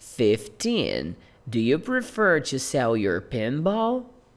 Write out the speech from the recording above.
15. Do you prefer to sell your pinball?